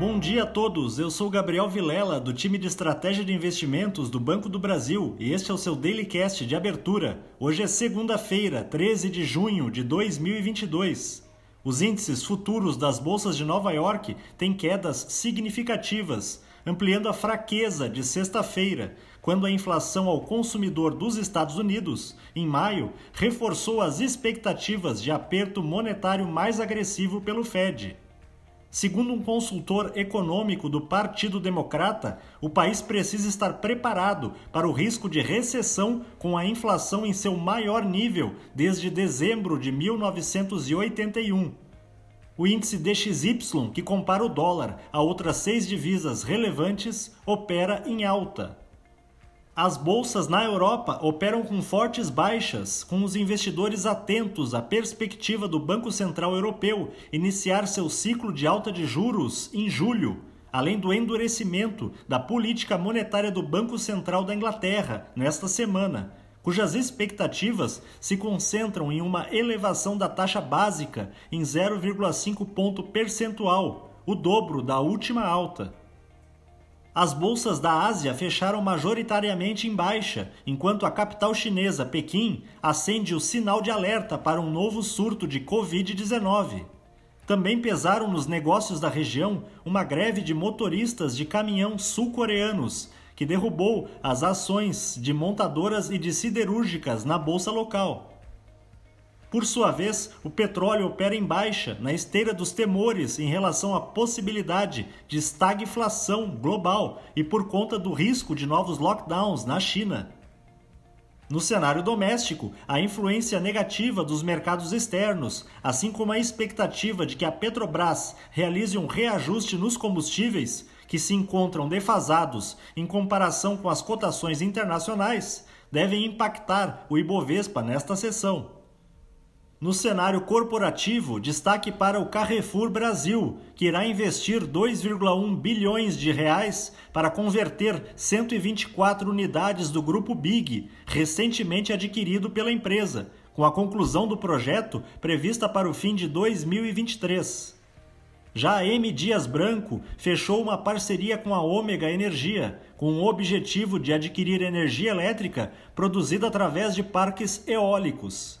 Bom dia a todos, eu sou Gabriel Vilela, do time de estratégia de investimentos do Banco do Brasil, e este é o seu Daily Cast de abertura. Hoje é segunda-feira, 13 de junho de 2022. Os índices futuros das bolsas de Nova York têm quedas significativas, ampliando a fraqueza de sexta-feira, quando a inflação ao consumidor dos Estados Unidos, em maio, reforçou as expectativas de aperto monetário mais agressivo pelo Fed. Segundo um consultor econômico do Partido Democrata, o país precisa estar preparado para o risco de recessão com a inflação em seu maior nível desde dezembro de 1981. O índice DXY, que compara o dólar a outras seis divisas relevantes, opera em alta. As bolsas na Europa operam com fortes baixas, com os investidores atentos à perspectiva do Banco Central Europeu iniciar seu ciclo de alta de juros em julho, além do endurecimento da política monetária do Banco Central da Inglaterra nesta semana, cujas expectativas se concentram em uma elevação da taxa básica em 0,5 ponto percentual, o dobro da última alta. As bolsas da Ásia fecharam majoritariamente em baixa, enquanto a capital chinesa, Pequim, acende o sinal de alerta para um novo surto de Covid-19. Também pesaram nos negócios da região uma greve de motoristas de caminhão sul-coreanos, que derrubou as ações de montadoras e de siderúrgicas na bolsa local. Por sua vez, o petróleo opera em baixa, na esteira dos temores em relação à possibilidade de estagflação global e por conta do risco de novos lockdowns na China. No cenário doméstico, a influência negativa dos mercados externos, assim como a expectativa de que a Petrobras realize um reajuste nos combustíveis, que se encontram defasados em comparação com as cotações internacionais, devem impactar o Ibovespa nesta sessão. No cenário corporativo, destaque para o Carrefour Brasil, que irá investir 2,1 bilhões de reais para converter 124 unidades do grupo Big, recentemente adquirido pela empresa, com a conclusão do projeto prevista para o fim de 2023. Já a M Dias Branco fechou uma parceria com a Ômega Energia, com o objetivo de adquirir energia elétrica produzida através de parques eólicos.